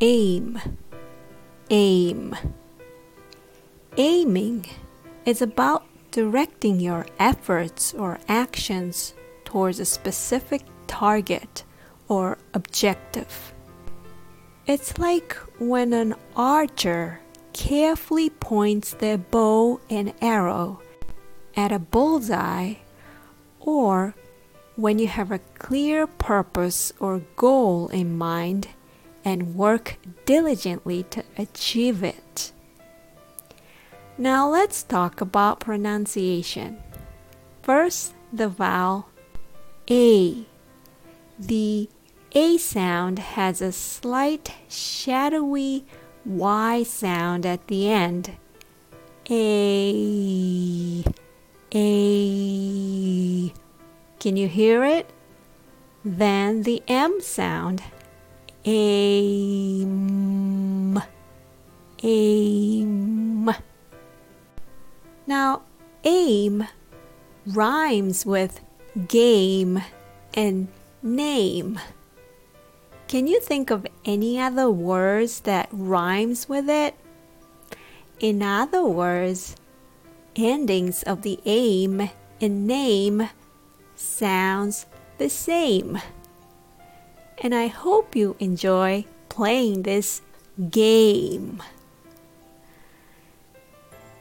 Aim. Aim. Aiming is about directing your efforts or actions towards a specific target or objective. It's like when an archer carefully points their bow and arrow at a bullseye, or when you have a clear purpose or goal in mind and work diligently to achieve it. Now let's talk about pronunciation. First, the vowel A. The A sound has a slight shadowy Y sound at the end. A. A. Can you hear it? Then the M sound. Aim. Aim. Now, aim rhymes with game and name. Can you think of any other words that rhymes with it? In other words, endings of the aim and name sounds the same. And I hope you enjoy playing this game.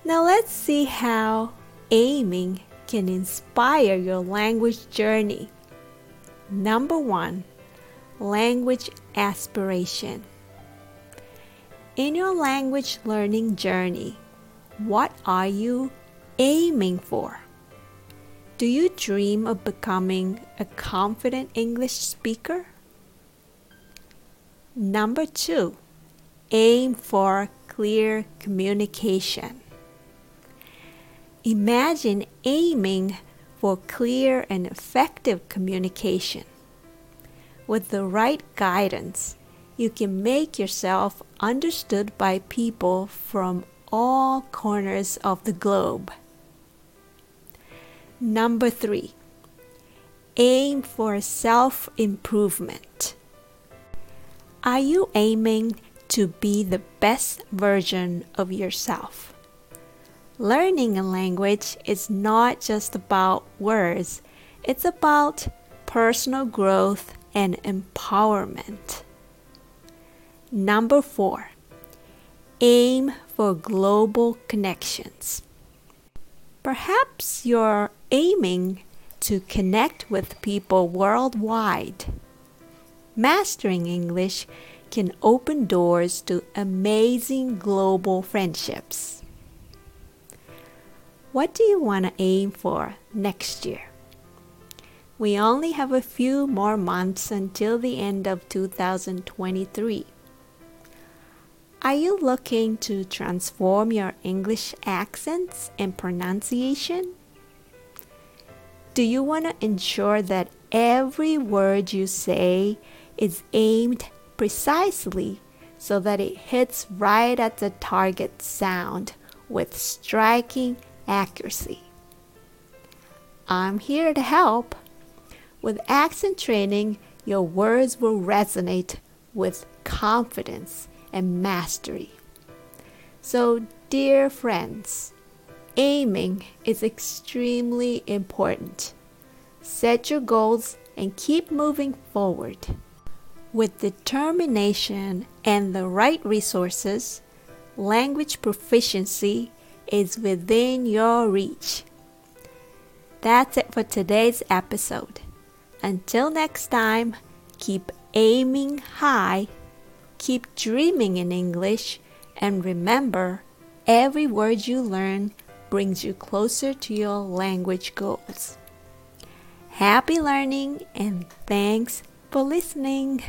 Now let's see how aiming can inspire your language journey. Number one, language aspiration. In your language learning journey, what are you aiming for? Do you dream of becoming a confident English speaker? Number two, aim for clear communication. Imagine aiming for clear and effective communication. With the right guidance, you can make yourself understood by people from all corners of the globe. Number three, aim for self improvement. Are you aiming to be the best version of yourself? Learning a language is not just about words, it's about personal growth and empowerment. Number four, aim for global connections. Perhaps you're aiming to connect with people worldwide. Mastering English can open doors to amazing global friendships. What do you want to aim for next year? We only have a few more months until the end of 2023. Are you looking to transform your English accents and pronunciation? Do you want to ensure that every word you say is aimed precisely so that it hits right at the target sound with striking accuracy? I'm here to help. With accent training, your words will resonate with confidence and mastery. So, dear friends, aiming is extremely important. Set your goals and keep moving forward. With determination and the right resources, language proficiency is within your reach. That's it for today's episode. Until next time, keep aiming high, keep dreaming in English, and remember every word you learn brings you closer to your language goals. Happy learning and thanks for listening.